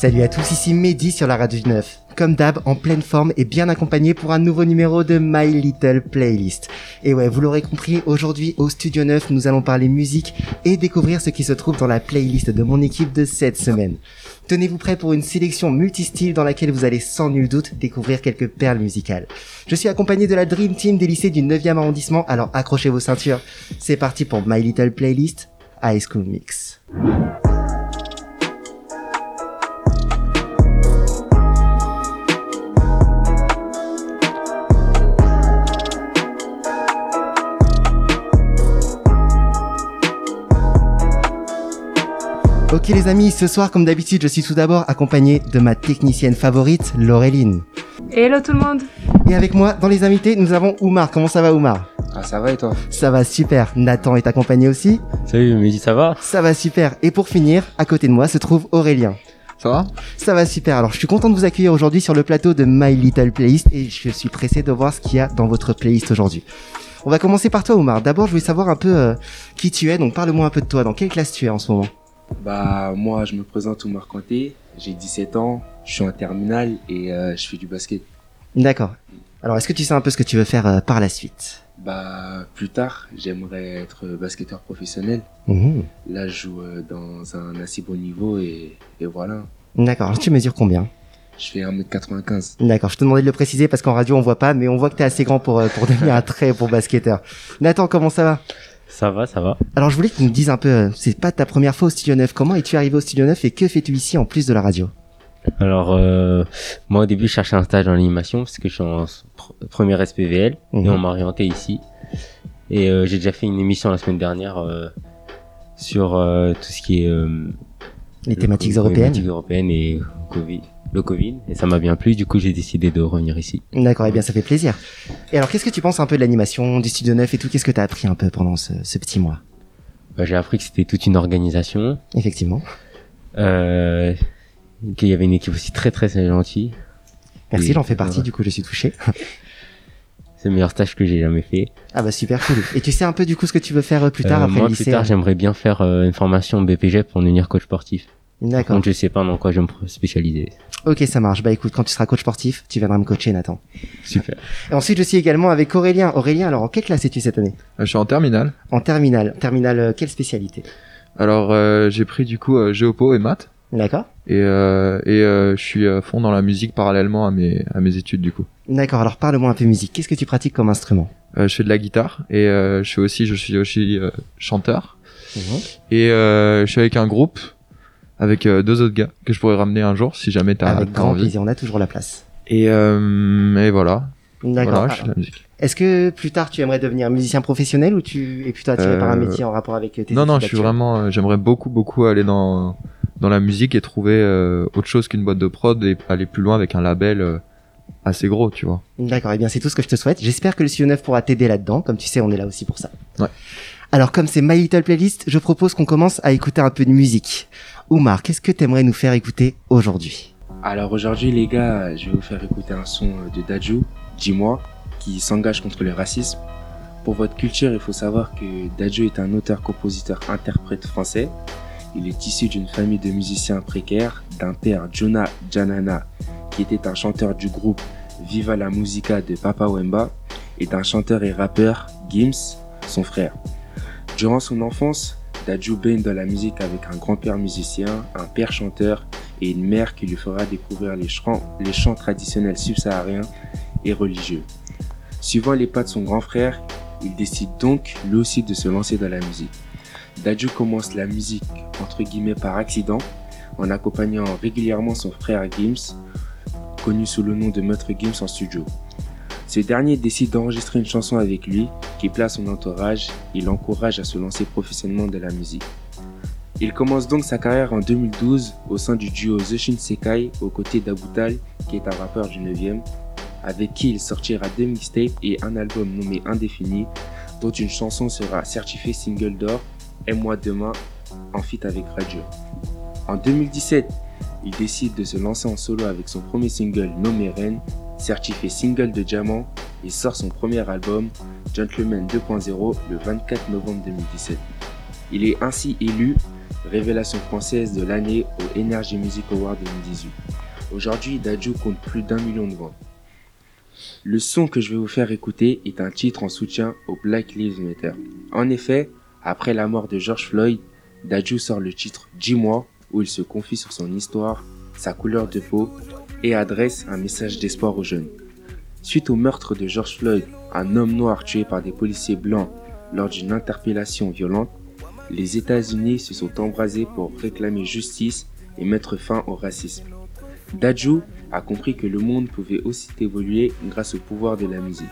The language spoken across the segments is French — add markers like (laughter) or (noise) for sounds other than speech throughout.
Salut à tous, ici Mehdi sur la radio 9. Comme d'hab, en pleine forme et bien accompagné pour un nouveau numéro de My Little Playlist. Et ouais, vous l'aurez compris, aujourd'hui au Studio 9, nous allons parler musique et découvrir ce qui se trouve dans la playlist de mon équipe de cette semaine. Tenez-vous prêts pour une sélection multistyle dans laquelle vous allez sans nul doute découvrir quelques perles musicales. Je suis accompagné de la Dream Team des lycées du 9e arrondissement, alors accrochez vos ceintures. C'est parti pour My Little Playlist, High School Mix. Ok les amis, ce soir comme d'habitude je suis tout d'abord accompagné de ma technicienne favorite, Laureline. Hello tout le monde. Et avec moi dans les invités nous avons Oumar, comment ça va Oumar? Ah ça va et toi? Ça va super, Nathan est accompagné aussi. Salut Mehdi, ça va? Ça va super, et pour finir, à côté de moi se trouve Aurélien. Ça va? Ça va super, alors je suis content de vous accueillir aujourd'hui sur le plateau de My Little Playlist et je suis pressé de voir ce qu'il y a dans votre playlist aujourd'hui. On va commencer par toi Oumar, d'abord je voulais savoir un peu euh, qui tu es, donc parle-moi un peu de toi, dans quelle classe tu es en ce moment? Bah moi je me présente Oumar Kanté, j'ai 17 ans, je suis en terminale et euh, je fais du basket. D'accord. Alors est-ce que tu sais un peu ce que tu veux faire euh, par la suite? Bah plus tard j'aimerais être basketteur professionnel. Mhm. Là je joue euh, dans un assez bon niveau et, et voilà. D'accord, alors tu mesures combien? Je fais 1m95. D'accord, je te demandais de le préciser parce qu'en radio on voit pas, mais on voit que t'es assez grand pour, pour (laughs) devenir un très bon basketteur. Nathan, comment ça va? Ça va, ça va. Alors je voulais que tu nous dises un peu, euh, c'est pas ta première fois au Studio 9, comment es-tu arrivé au Studio 9 et que fais-tu ici en plus de la radio? Alors, euh, moi au début, je cherchais un stage en animation parce que je suis en pr- première SPVL Mhm. et on m'a orienté ici. Et euh, j'ai déjà fait une émission la semaine dernière euh, sur euh, tout ce qui est euh, Les le thématiques européennes thématiques européennes et Covid, le Covid. Et ça m'a bien plu. Du coup, j'ai décidé de revenir ici. D'accord, et bien ça fait plaisir. Et alors qu'est-ce que tu penses un peu de l'animation, du Studio 9 et tout? Qu'est-ce que t'as appris un peu pendant ce, ce petit mois? Bah, j'ai appris que c'était toute une organisation, Effectivement. euh, qu'il y avait une équipe aussi très très gentille. Merci, j'en fais partie, du coup je suis touché. (laughs) C'est le meilleur stage que j'ai jamais fait. Ah bah super cool. Et tu sais un peu du coup ce que tu veux faire euh, plus tard Euh, après moi, le lycée plus tard, hein j'aimerais bien faire euh, une formation BPG pour devenir coach sportif. D'accord. Donc, je sais pas dans quoi je vais me spécialiser. Ok, ça marche. Bah écoute, quand tu seras coach sportif, tu viendras me coacher, Nathan. Super. Et ensuite, je suis également avec Aurélien. Aurélien, alors en quelle classe es-tu cette année? Euh, Je suis en terminale. En terminale. Terminale, euh, quelle spécialité? Alors euh, j'ai pris du coup euh, géopo et maths D'accord. et euh, et euh, je suis à fond dans la musique parallèlement à mes à mes études du coup. D'accord, alors parle-moi un peu musique. Qu'est-ce que tu pratiques comme instrument? Euh, je fais de la guitare et euh, je fais aussi je suis aussi euh, chanteur Mhm. et euh, je suis avec un groupe avec deux autres gars que je pourrais ramener un jour si jamais t'as Avec t'as grand envie. plaisir, on a toujours la place. Et euh, et voilà. D'accord. Voilà, je fais de la musique. Est-ce que plus tard tu aimerais devenir musicien professionnel ou tu es plutôt attiré Euh, par un métier en rapport avec tes Non non, je suis vraiment euh, j'aimerais beaucoup beaucoup aller dans dans la musique et trouver euh, autre chose qu'une boîte de prod et aller plus loin avec un label euh, assez gros, tu vois. D'accord, et bien c'est tout ce que je te souhaite. J'espère que le Studio 9 pourra t'aider là-dedans. Comme tu sais, on est là aussi pour ça. Ouais. Alors comme c'est My Little Playlist, je propose qu'on commence à écouter un peu de musique. Oumar, qu'est-ce que t'aimerais nous faire écouter aujourd'hui? Alors aujourd'hui les gars, je vais vous faire écouter un son euh, de Daju, Dis-moi, qui s'engage contre le racisme. Pour votre culture, il faut savoir que Daju est un auteur-compositeur-interprète français. Il est issu d'une famille de musiciens précaires, d'un père Jonah Janana, qui était un chanteur du groupe Viva la Musica de Papa Wemba, et d'un chanteur et rappeur, Gims, son frère. Durant son enfance, Daju baigne dans la musique avec un grand-père musicien, un père chanteur et une mère qui lui fera découvrir les chants, les chants traditionnels subsahariens et religieux. Suivant les pas de son grand frère, il décide donc lui aussi de se lancer dans la musique. Daju commence la musique entre guillemets par accident en accompagnant régulièrement son frère Gims, connu sous le nom de Maître Gims en studio. Ce dernier décide d'enregistrer une chanson avec lui qui plaît à son entourage et l'encourage à se lancer professionnellement dans la musique. Il commence donc sa carrière en 2012 au sein du duo The Shinsekai aux côtés d'Abutal qui est un rappeur du 9e avec qui il sortira deux mixtapes et un album nommé Indéfini dont une chanson sera certifiée single d'or et moi demain en feat avec Radio. En 2017, il décide de se lancer en solo avec son premier single nommé Ren, certifié single de diamant et sort son premier album Gentleman 2.0 le 24 novembre 2017. Il est ainsi élu révélation française de l'année au Energy Music Award 2018. Aujourd'hui, Dadju compte plus d'un million de ventes. Le son que je vais vous faire écouter est un titre en soutien au Black Lives Matter. En effet, après la mort de George Floyd, Dadju sort le titre Dis-moi où il se confie sur son histoire, sa couleur de peau et adresse un message d'espoir aux jeunes. Suite au meurtre de George Floyd, un homme noir tué par des policiers blancs lors d'une interpellation violente, les États-Unis se sont embrasés pour réclamer justice et mettre fin au racisme. Dadju a compris que le monde pouvait aussi évoluer grâce au pouvoir de la musique.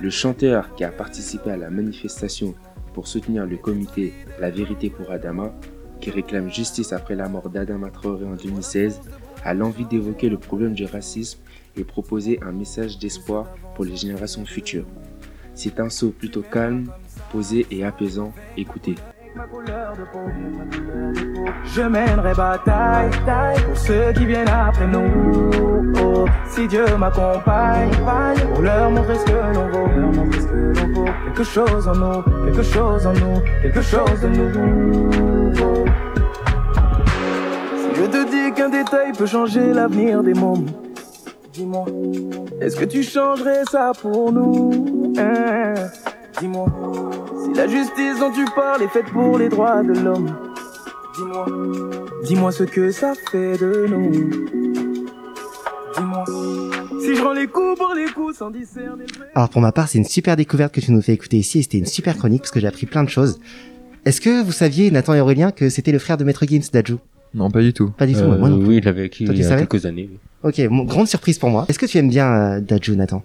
Le chanteur qui a participé à la manifestation pour soutenir le comité La Vérité pour Adama, qui réclame justice après la mort d'Adama Traoré en 2016, a l'envie d'évoquer le problème du racisme et proposer un message d'espoir pour les générations futures. C'est un saut plutôt calme, posé et apaisant. Écoutez. Ma couleur de peau. Je mènerai bataille pour ceux qui viennent après nous. Oh, si Dieu m'accompagne, pour leur montrer ce que l'on vaut, ce que. Quelque chose en nous, quelque chose en nous, quelque chose de nouveau. Si je te dis qu'un détail peut changer l'avenir des mômes, dis-moi, est-ce que tu changerais ça pour nous? Hein? Dis-moi. Si la justice dont tu parles est faite pour les droits de l'homme, dis-moi, dis-moi ce que ça fait de nous. Dis-moi, si je rends les coups pour les coups sans discerner. Alors pour ma part, c'est une super découverte que tu nous fais écouter ici et c'était une super chronique parce que j'ai appris plein de choses. Est-ce que vous saviez, Nathan et Aurélien, que c'était le frère de Maître Gims, Dadju? Non, pas du tout. Pas du tout, Euh, moi non plus. oui, je l'avais vécu Toi, il y a quelques années. Ok, bon, grande surprise pour moi. Est-ce que tu aimes bien euh, Dadju, Nathan?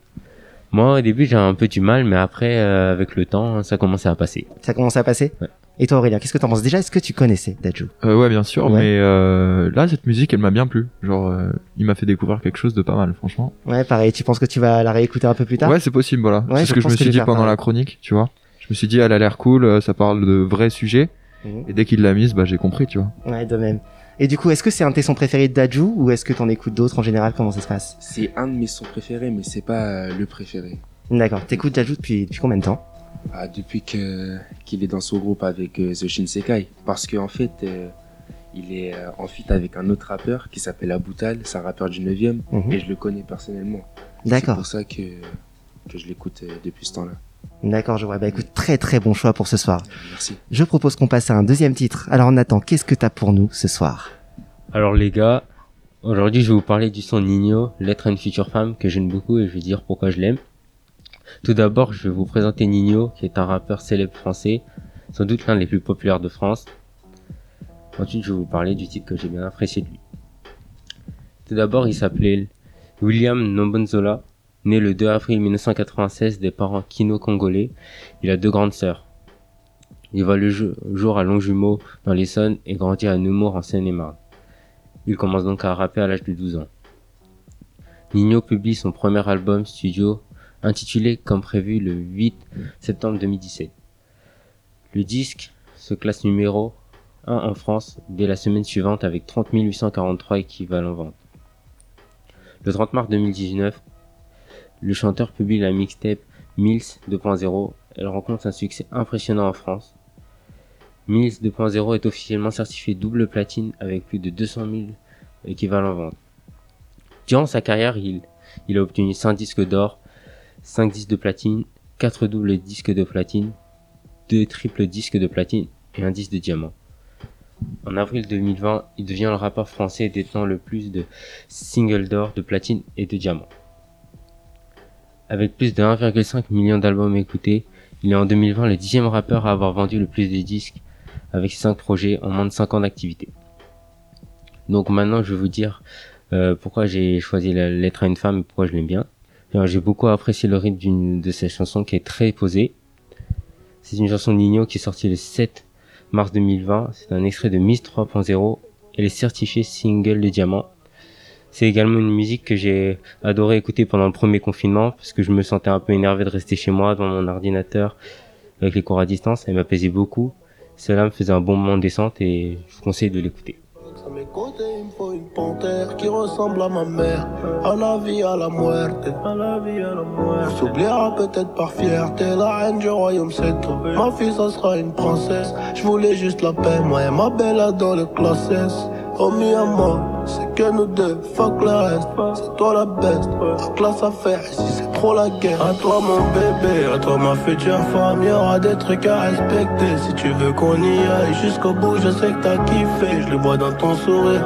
Moi, au début, j'ai un peu du mal, mais après, euh, avec le temps, ça commençait à passer. Ça commence à passer Ouais. Et toi Aurélien, qu'est-ce que t'en penses Déjà, est-ce que tu connaissais Dadju Euh, ouais, bien sûr, Ouais. mais euh, là, cette musique, elle m'a bien plu. Genre, euh, il m'a fait découvrir quelque chose de pas mal, franchement. Ouais, pareil, tu penses que tu vas la réécouter un peu plus tard? Ouais, c'est possible, voilà. Ouais, c'est je ce que je me suis dit pendant la chronique, tu vois. Je me suis dit, elle a l'air cool, euh, ça parle de vrais sujets. Mhm. Et dès qu'il l'a mise, bah, j'ai compris, tu vois. Ouais, de même. Et du coup, est-ce que c'est un de tes sons préférés de Dadju ou est-ce que t'en écoutes d'autres en général? Comment ça se passe? C'est un de mes sons préférés, mais c'est pas euh, le préféré. D'accord, t'écoutes Dadju depuis, depuis combien de temps? Ah, depuis que qu'il est dans son groupe avec euh, The Shinsekai. Parce qu'en fait, euh, il est euh, en feat avec un autre rappeur qui s'appelle Aboutal, c'est un rappeur du 9ème, Mhm. et je le connais personnellement. C'est D'accord, pour ça que, que je l'écoute depuis ce temps-là. D'accord, je vois. Bah écoute, très très bon choix pour ce soir. Merci. Je propose qu'on passe à un deuxième titre. Alors Nathan, qu'est-ce que t'as pour nous ce soir? Alors les gars, aujourd'hui je vais vous parler du son Nino, l'être à une future femme que j'aime beaucoup et je vais dire pourquoi je l'aime. Tout d'abord, je vais vous présenter Nino, qui est un rappeur célèbre français, sans doute l'un des plus populaires de France. Ensuite, je vais vous parler du titre que j'ai bien apprécié de lui. Tout d'abord, il s'appelait William Nombonzola, né le 2 avril 1996 des parents kino-congolais. Il a deux grandes sœurs. Il voit le jo- jour à Longjumeau dans l'Essonne et grandit à Nemours en Seine-et-Marne. Il commence donc à rapper à l'âge de 12 ans. Nino publie son premier album studio intitulé comme prévu le 8 septembre 2017. Le disque se classe numéro 1 en France dès la semaine suivante avec 30 843 équivalents ventes. Le 30 mars 2019, le chanteur publie la mixtape Mills 2.0. Elle rencontre un succès impressionnant en France. Mills 2.0 est officiellement certifié double platine avec plus de 200 000 équivalents ventes. Durant sa carrière, il, a obtenu 5 disques d'or, 5 disques de platine, 4 doubles disques de platine, 2 triples disques de platine et un disque de diamant. En avril 2020, il devient le rappeur français détenant le plus de singles d'or, de platine et de diamant. Avec plus de 1,5 million d'albums écoutés, il est en 2020 le dixième rappeur à avoir vendu le plus de disques avec ses 5 projets en moins de 5 ans d'activité. Donc maintenant, je vais vous dire euh, pourquoi j'ai choisi la lettre à une femme et pourquoi je l'aime bien. J'ai beaucoup apprécié le rythme de ces chansons qui est très posée. C'est une chanson de Nino qui est sortie le 7 mars 2020. C'est un extrait de Miss 3.0. Elle est certifiée single de diamant. C'est également une musique que j'ai adoré écouter pendant le premier confinement parce que je me sentais un peu énervé de rester chez moi devant mon ordinateur avec les cours à distance. Elle m'apaisait beaucoup. Cela me faisait un bon moment de descente et je vous conseille de l'écouter. À mes côtés, il me faut une panthère qui ressemble à ma mère. À la vie, à la muerte. À la vie, à la mort. On s'oubliera peut-être par fierté, la reine du royaume c'est toi. Ma fille, ça sera une princesse. Je voulais juste la paix, moi et ma belle dans le. Oh mi amor, c'est que nous deux, fuck le reste. C'est toi la best, la classe à faire ici c'est trop la guerre. À toi mon bébé, à toi ma future femme, y'aura des trucs à respecter. Si tu veux qu'on y aille jusqu'au bout, je sais que t'as kiffé. Je le vois dans ton sourire.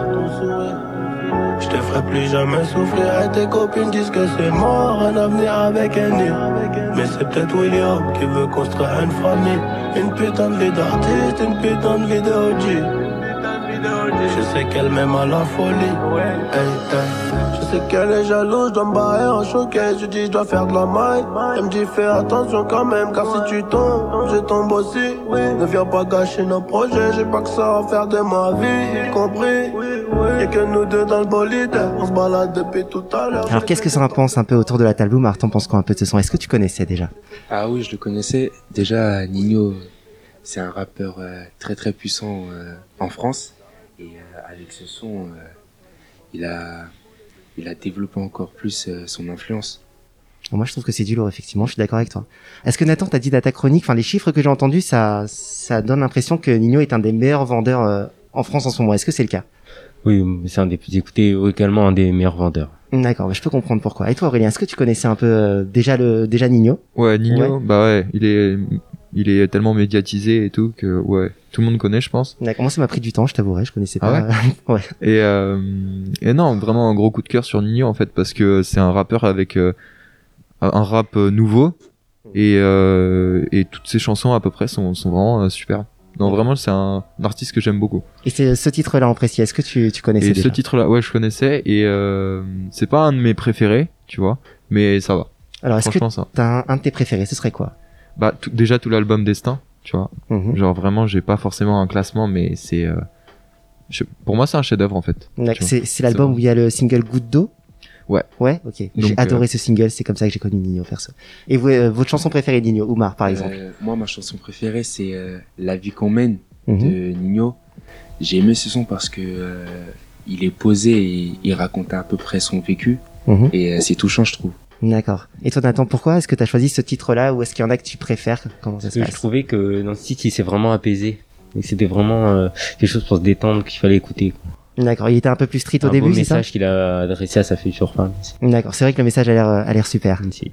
Je te ferai plus jamais souffrir et tes copines disent que c'est mort Un avenir avec un Mais c'est peut-être William qui veut construire une famille Une putain de vie d'artiste, une putain de vie de OG Je sais qu'elle m'aime à la folie. Hey, hey. Je sais qu'elle est jalouse, je dois me barrer en choquet Je dis je dois faire de la maille. Elle me dit fais attention quand même Car si tu tombes, je tombe aussi. Ne viens pas gâcher nos projets J'ai pas que ça à faire de ma vie. Compris Y'a que nous deux dans le bolide. On se balade depuis tout à l'heure. Alors qu'est-ce que ça en pense un peu autour de la table? Oumar, t'en penses quoi un peu de ce son? Est-ce que tu connaissais déjà? Ah oui, je le connaissais. Déjà, Nino, c'est un rappeur euh, très très puissant euh, en France. Euh, avec ce son, euh, il, a, il a développé encore plus euh, son influence. Moi je trouve que c'est du lourd effectivement, je suis d'accord avec toi. Est-ce que Nathan t'as dit dans ta chronique, enfin les chiffres que j'ai entendus, ça, ça donne l'impression que Nino est un des meilleurs vendeurs euh, en France en ce moment. Est-ce que c'est le cas? Oui, c'est un des plus écoutés, également un des meilleurs vendeurs. D'accord, bah, je peux comprendre pourquoi. Et toi Aurélien, est-ce que tu connaissais un peu euh, déjà le déjà Nino? Ouais, Nino, bah ouais, il est, il est tellement médiatisé et tout que ouais, tout le monde connaît, je pense. Moi ça m'a pris du temps, je t'avouerai, je connaissais Ah pas. (laughs) ouais. Et, euh, et non, vraiment un gros coup de cœur sur Nino en fait parce que c'est un rappeur avec euh, un rap euh, nouveau et euh, et toutes ses chansons à peu près sont sont vraiment super. Non, vraiment, c'est un, un artiste que j'aime beaucoup. Et c'est ce titre-là en précis. Est-ce que tu tu connaissais Et déjà ce titre-là, ouais, je connaissais et c'est pas un de mes préférés, tu vois, mais ça va. Alors est-ce que t'as un, un de tes préférés Ce serait quoi? Bah tout- déjà tout l'album Destin, tu vois. Mhm. Genre vraiment, j'ai pas forcément un classement, mais c'est euh, je- pour moi c'est un chef-d'œuvre en fait. C'est c'est l'album où il y a le single Goutte d'eau? Ouais. Ouais, ok. J'ai adoré ce single, c'est comme ça que j'ai connu Nino perso. Et vous, euh, votre chanson préférée Nino, Oumar par exemple? Euh, moi, ma chanson préférée, c'est euh, La vie qu'on mène Mhm. de Nino. J'ai aimé ce son parce que euh, il est posé et il raconte à peu près son vécu. Mhm. Et euh, c'est touchant, je trouve. D'accord. Et toi Nathan, pourquoi est-ce que t'as choisi ce titre-là ou est-ce qu'il y en a que tu préfères? Comment ça se Je passe? trouvais que dans ce titre, il s'est vraiment apaisé. Et c'était vraiment euh, quelque chose pour se détendre qu'il fallait écouter. D'accord, il était un peu plus street au début, c'est ça? message qu'il a adressé à sa future femme. D'accord, c'est vrai que le message a l'air euh, a l'air super. Si.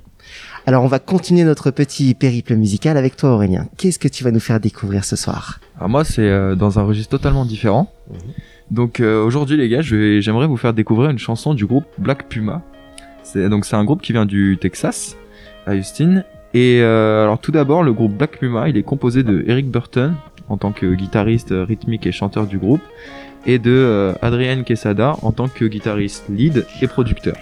Alors on va continuer notre petit périple musical avec toi Aurélien. Qu'est-ce que tu vas nous faire découvrir ce soir? Alors moi c'est euh, dans un registre totalement différent. Mhm. Donc euh, aujourd'hui les gars, je vais- j'aimerais vous faire découvrir une chanson du groupe Black Puma. C'est donc c'est un groupe qui vient du Texas, à Houston. Et euh, tout d'abord le groupe Black Puma, il est composé de Eric Burton en tant que guitariste euh, rythmique et chanteur du groupe et de euh, Adrian Quesada en tant que guitariste lead et producteur.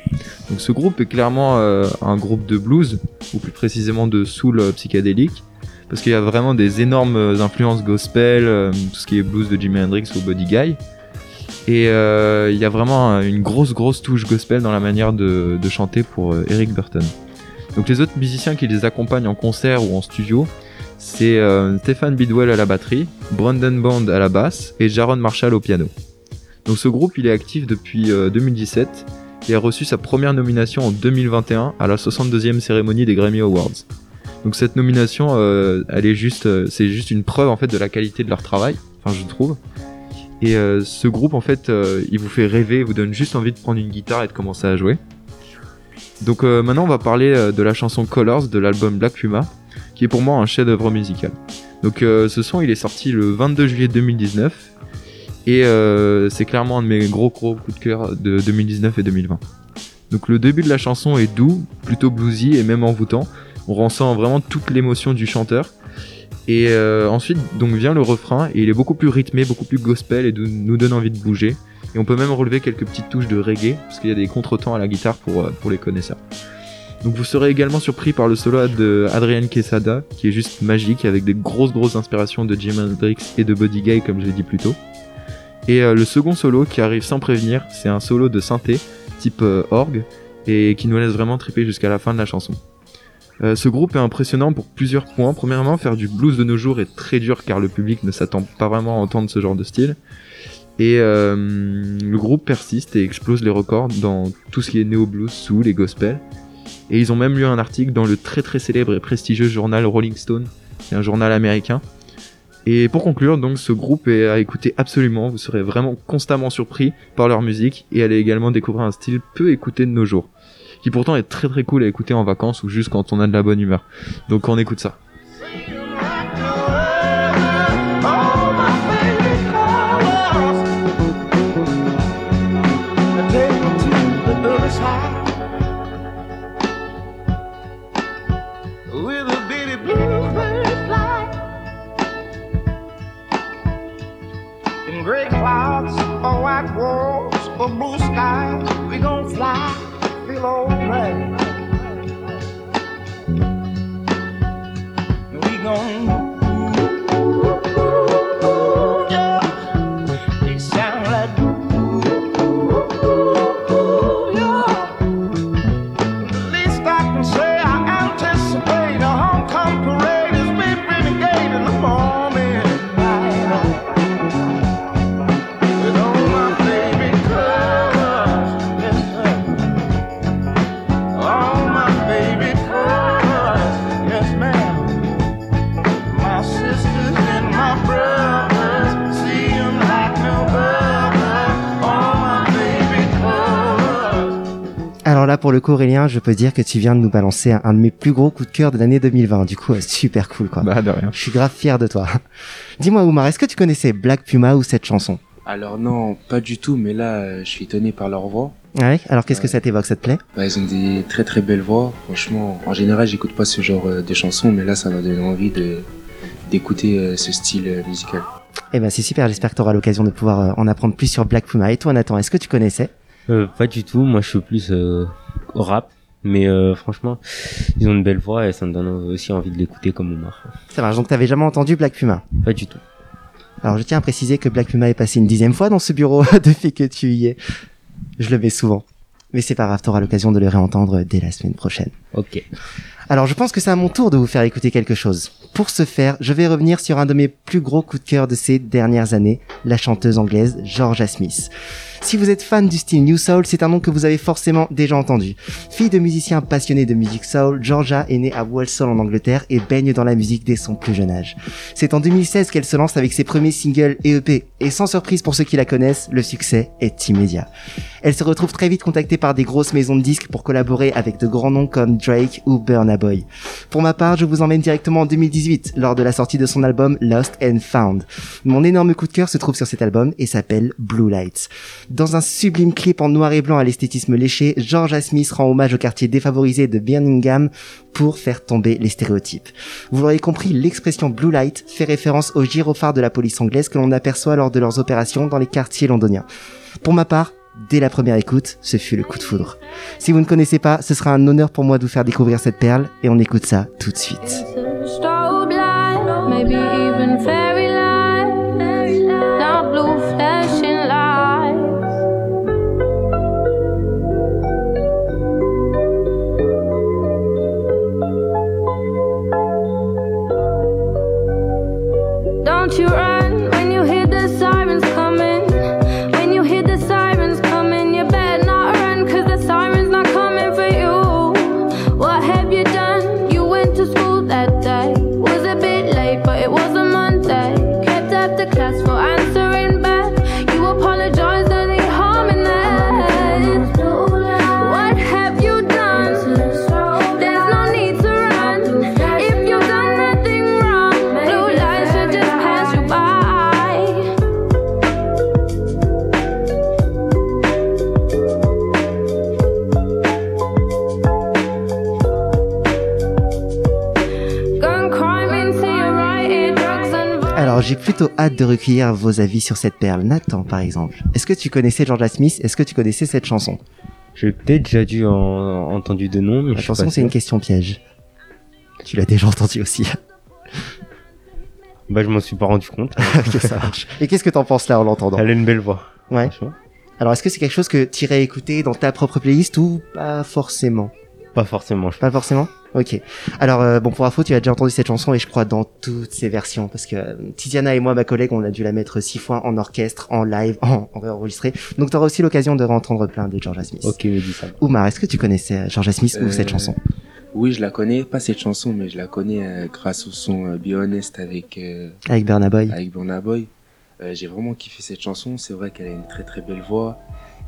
Donc ce groupe est clairement un groupe de blues ou plus précisément de soul psychédélique parce qu'il y a vraiment des énormes influences gospel, tout ce qui est blues de Jimi Hendrix ou Buddy Guy. Et euh, il y a vraiment euh, une grosse grosse touche gospel dans la manière de, chanter pour euh, Eric Burton. Donc les autres musiciens qui les accompagnent en concert ou en studio, c'est euh, Stéphane Bidwell à la batterie, Brandon Bond à la basse et Jaron Marshall au piano. Donc ce groupe il est actif depuis euh, 2017 et a reçu sa première nomination en 2021 à la 62e cérémonie des Grammy Awards. Donc cette nomination, euh, elle est juste, euh, c'est juste une preuve en fait de la qualité de leur travail, enfin je trouve. Et euh, ce groupe en fait, euh, il vous fait rêver, vous donne juste envie de prendre une guitare et de commencer à jouer. Donc euh, maintenant on va parler de la chanson Colors de l'album Black Puma, qui est pour moi un chef-d'œuvre musical. Donc ce son il est sorti le 22 juillet 2019 et c'est clairement un de mes gros gros coups de cœur de 2019 et 2020. Donc le début de la chanson est doux, plutôt bluesy et même envoûtant. On ressent vraiment toute l'émotion du chanteur. Et euh, ensuite donc vient le refrain et il est beaucoup plus rythmé, beaucoup plus gospel et nous donne envie de bouger. Et on peut même relever quelques petites touches de reggae parce qu'il y a des contretemps à la guitare pour, euh, pour les connaisseurs. Donc vous serez également surpris par le solo de Adrian Quesada qui est juste magique avec des grosses grosses inspirations de Jimi Hendrix et de Buddy Guy comme je l'ai dit plus tôt. Et euh, le second solo qui arrive sans prévenir, c'est un solo de synthé type euh, orgue et qui nous laisse vraiment triper jusqu'à la fin de la chanson. Euh, ce groupe est impressionnant pour plusieurs points. Premièrement, faire du blues de nos jours est très dur car le public ne s'attend pas vraiment à entendre ce genre de style. Et euh, le groupe persiste et explose les records dans tout ce qui est néo blues, soul et gospel. Et ils ont même lu un article dans le très très célèbre et prestigieux journal Rolling Stone, c'est un journal américain. Et pour conclure, donc ce groupe est à écouter absolument, vous serez vraiment constamment surpris par leur musique et allez également découvrir un style peu écouté de nos jours, qui pourtant est très très cool à écouter en vacances ou juste quand on a de la bonne humeur. Donc on écoute ça. Pour le coup, Aurélien, je peux dire que tu viens de nous balancer un, un de mes plus gros coups de cœur de l'année 2020. Du coup, euh, super cool, quoi. Bah de rien. Je suis grave fier de toi. (laughs) Dis-moi, Oumar, est-ce que tu connaissais Black Puma ou cette chanson? Alors non, pas du tout, mais là, euh, je suis étonné par leur voix. Ouais. Alors, qu'est-ce que Ouais. ça t'évoque Ça te plaît? Bah, ils ont des très très belles voix. Franchement, en général, j'écoute pas ce genre euh, de chansons, mais là, ça m'a donné envie de d'écouter euh, ce style euh, musical. Eh ben, c'est super. J'espère que tu auras l'occasion de pouvoir euh, en apprendre plus sur Black Puma. Et toi, Nathan, est-ce que tu connaissais? Euh, pas du tout, moi je suis plus euh, rap, mais euh, franchement, ils ont une belle voix et ça me donne aussi envie de l'écouter comme Omar. Ça marche. Donc, t'avais jamais entendu Black Puma? Pas du tout. Alors, je tiens à préciser que Black Puma est passé une dixième fois dans ce bureau (laughs) depuis que tu y es. Je le mets souvent. Mais c'est pas grave, t'auras l'occasion de le réentendre dès la semaine prochaine. Ok. Alors je pense que c'est à mon tour de vous faire écouter quelque chose. Pour ce faire, je vais revenir sur un de mes plus gros coups de cœur de ces dernières années, la chanteuse anglaise Georgia Smith. Si vous êtes fan du style New Soul, c'est un nom que vous avez forcément déjà entendu. Fille de musicien passionné de musique soul, Georgia est née à Walsall en Angleterre et baigne dans la musique dès son plus jeune âge. C'est en 2016 qu'elle se lance avec ses premiers singles et EP, et sans surprise pour ceux qui la connaissent, le succès est immédiat. Elle se retrouve très vite contactée par des grosses maisons de disques pour collaborer avec de grands noms comme Drake ou Burna Boy. Pour ma part, je vous emmène directement en 2018, lors de la sortie de son album Lost and Found. Mon énorme coup de cœur se trouve sur cet album et s'appelle Blue Lights. Dans un sublime clip en noir et blanc à l'esthétisme léché, Georgia Smith rend hommage au quartier défavorisé de Birmingham pour faire tomber les stéréotypes. Vous l'aurez compris, l'expression Blue Light fait référence aux gyrophares de la police anglaise que l'on aperçoit lors de leurs opérations dans les quartiers londoniens. Pour ma part, dès la première écoute, ce fut le coup de foudre. Si vous ne connaissez pas, ce sera un honneur pour moi de vous faire découvrir cette perle et on écoute ça tout de suite. Plutôt hâte de recueillir vos avis sur cette perle. Nathan par exemple, est-ce que tu connaissais Georgia Smith? Est-ce que tu connaissais cette chanson? J'ai peut-être déjà dû en, entendu de nom, mais Attention, pas c'est une question piège. Tu l'as déjà entendu aussi. Bah je m'en suis pas rendu compte. (laughs) ok, ça marche. Et qu'est-ce que t'en penses là en l'entendant? Elle a une belle voix. Ouais. Alors est-ce que c'est quelque chose que t'irais écouter dans ta propre playlist ou pas forcément? Pas forcément. Pas forcément Ok. Alors, euh, bon, pour info, tu as déjà entendu cette chanson et je crois dans toutes ses versions parce que euh, Tiziana et moi, ma collègue, on a dû la mettre six fois en orchestre, en live, en, en enregistré. Donc, tu auras aussi l'occasion de entendre plein de Georgia Smith. Ok, dis ça. Oumar, est-ce que tu connaissais euh, Georgia Smith ou Euh, cette chanson? Oui, je la connais, pas cette chanson, mais je la connais euh, grâce au son euh, Be Honest avec, euh, Avec Burna Boy avec Burna Boy. Euh, J'ai vraiment kiffé cette chanson, c'est vrai qu'elle a une très très belle voix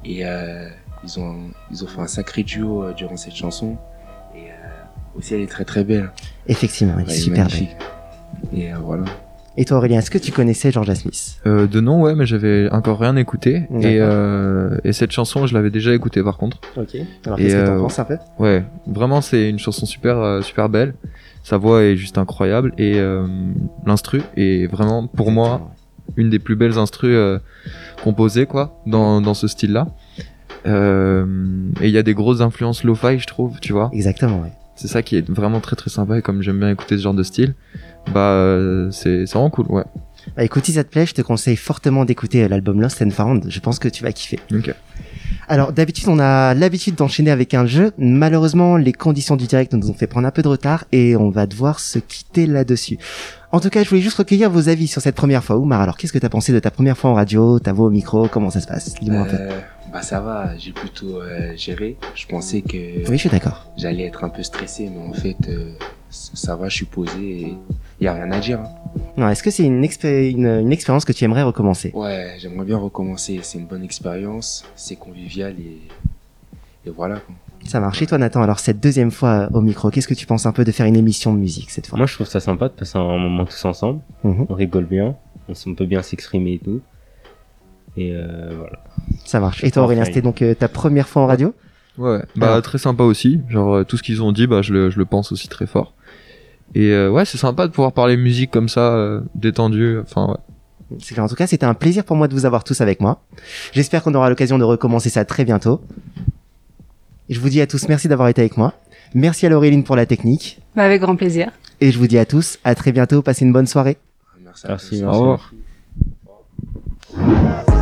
et euh, ils, ont, ils ont fait un sacré duo euh, durant cette chanson. Et euh, aussi, elle est très très belle. Effectivement, elle est super belle. magnifique. Et euh, voilà. Et toi, Aurélien, est-ce que tu connaissais Georgia Smith? Euh, de nom, ouais, mais j'avais encore rien écouté. Et, euh, et cette chanson, je l'avais déjà écoutée par contre. Ok. Alors, Et, qu'est-ce que t'en euh, penses un peu Ouais, vraiment, c'est une chanson super, super belle. Sa voix est juste incroyable et euh, l'instru est vraiment, pour moi, une des plus belles instrus euh, composées quoi, dans, dans ce style-là. Euh, et il y a des grosses influences lo-fi, je trouve, tu vois. Exactement, ouais. C'est ça qui est vraiment très très sympa et comme j'aime bien écouter ce genre de style, bah euh, c'est vraiment cool, ouais. Bah, écoute, si ça te plaît, je te conseille fortement d'écouter euh, l'album Lost and Found. Je pense que tu vas kiffer. Ok. Alors d'habitude on a l'habitude d'enchaîner avec un jeu. Malheureusement les conditions du direct nous ont fait prendre un peu de retard et on va devoir se quitter là-dessus. En tout cas je voulais juste recueillir vos avis sur cette première fois. Oumar alors qu'est-ce que t'as pensé de ta première fois en radio, ta voix au micro, comment ça se passe? Dis-moi un peu. Bah ça va, j'ai plutôt euh, géré. Je pensais que Oui je suis d'accord. j'allais être un peu stressé, mais en fait, euh, ça va, je suis posé et y a rien à dire. hein. Non, est-ce que c'est une, expé- une, une expérience que tu aimerais recommencer? Ouais, j'aimerais bien recommencer. C'est une bonne expérience, c'est convivial et, et voilà. quoi. Ça marche. Et toi Nathan alors cette deuxième fois au micro, qu'est-ce que tu penses un peu de faire une émission de musique cette fois? Moi, je trouve ça sympa de passer un moment tous ensemble. Mhm. On rigole bien. On peut bien s'exprimer et tout. Et euh, voilà. Ça marche. Et toi Aurélien c'était donc euh, ta première fois en radio? Ouais, bah très sympa aussi. Genre euh, tout ce qu'ils ont dit, bah je le, je le pense aussi très fort. Et euh, ouais, c'est sympa de pouvoir parler musique comme ça, euh, détendu. Enfin ouais. C'est clair. En tout cas, c'était un plaisir pour moi de vous avoir tous avec moi. J'espère qu'on aura l'occasion de recommencer ça très bientôt. Et je vous dis à tous merci d'avoir été avec moi. Merci à Laureline pour la technique. Bah, avec grand plaisir. Et je vous dis à tous à très bientôt. Passez une bonne soirée. Merci à Merci, tous. merci. Au revoir. Merci.